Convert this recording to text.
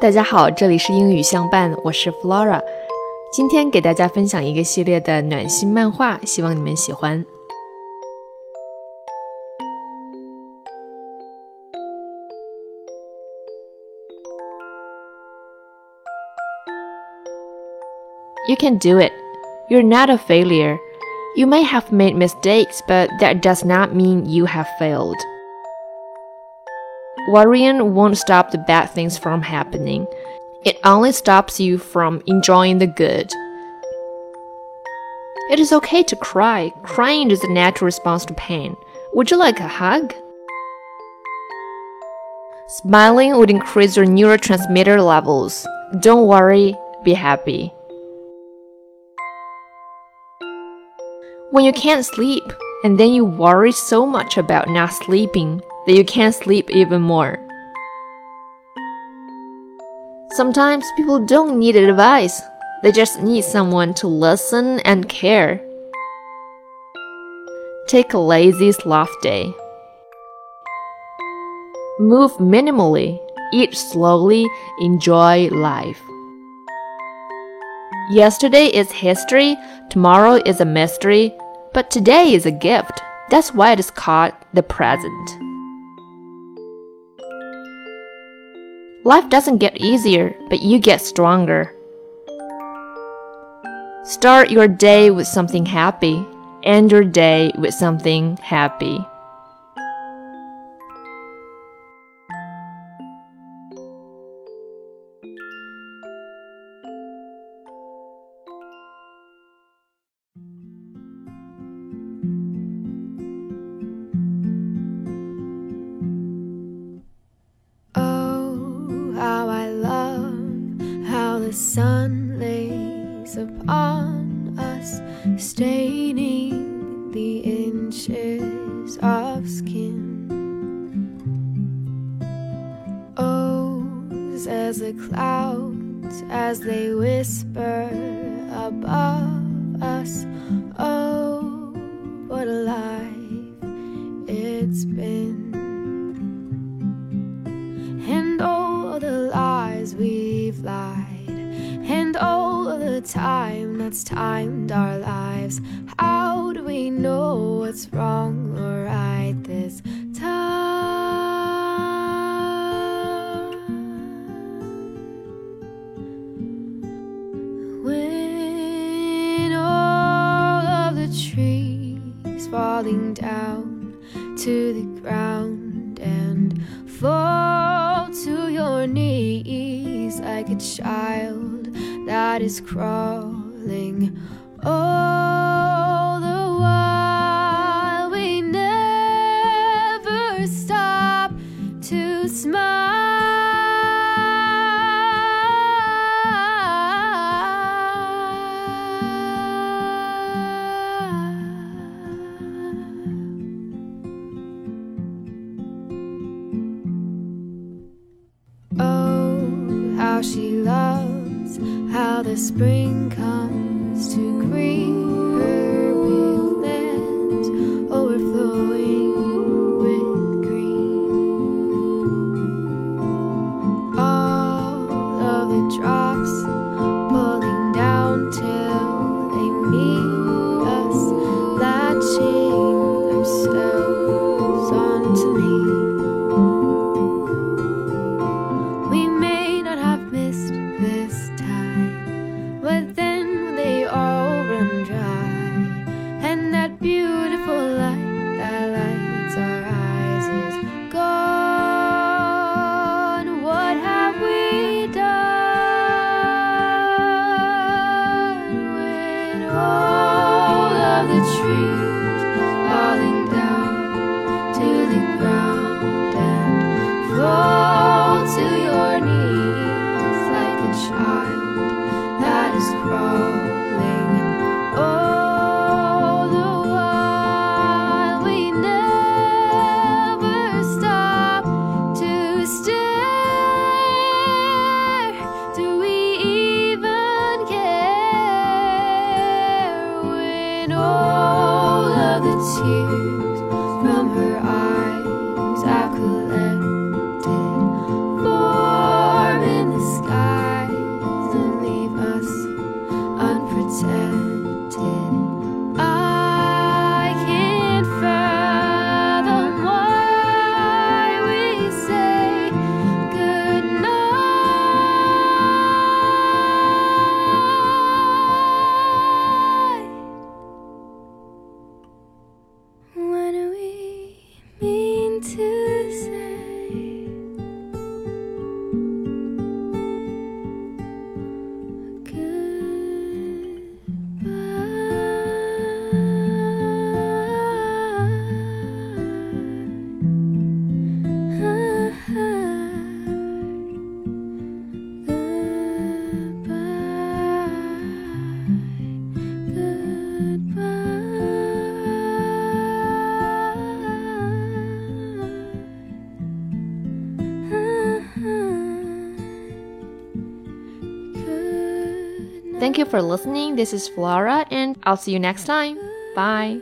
大家好，这里是英语相伴，我是 Flora。今天给大家分享一个系列的暖心漫画，希望你们喜欢。You can do it. You're not a failure. You may have made mistakes, but that does not mean you have failed. Worrying won't stop the bad things from happening. It only stops you from enjoying the good. It is okay to cry. Crying is a natural response to pain. Would you like a hug? Smiling would increase your neurotransmitter levels. Don't worry, be happy. When you can't sleep, and then you worry so much about not sleeping that you can't sleep even more. Sometimes people don't need advice, they just need someone to listen and care. Take a lazy sloth day. Move minimally, eat slowly, enjoy life. Yesterday is history, tomorrow is a mystery, but today is a gift. That's why it is called the present. Life doesn't get easier, but you get stronger. Start your day with something happy, end your day with something happy. Sun lays upon us, staining the inches of skin. O's as the clouds as they whisper above us. Oh, what a life it's been. And all the lies we've lied time that's timed our lives. How do we know what's wrong or right this time? When all of the trees falling down to the ground and fall to your knees like a child that is crawling all the while. We never stop to smile. Oh, how she loves how the spring comes to greet all of the tears from her eyes. Thank you for listening. This is Flora, and I'll see you next time. Bye.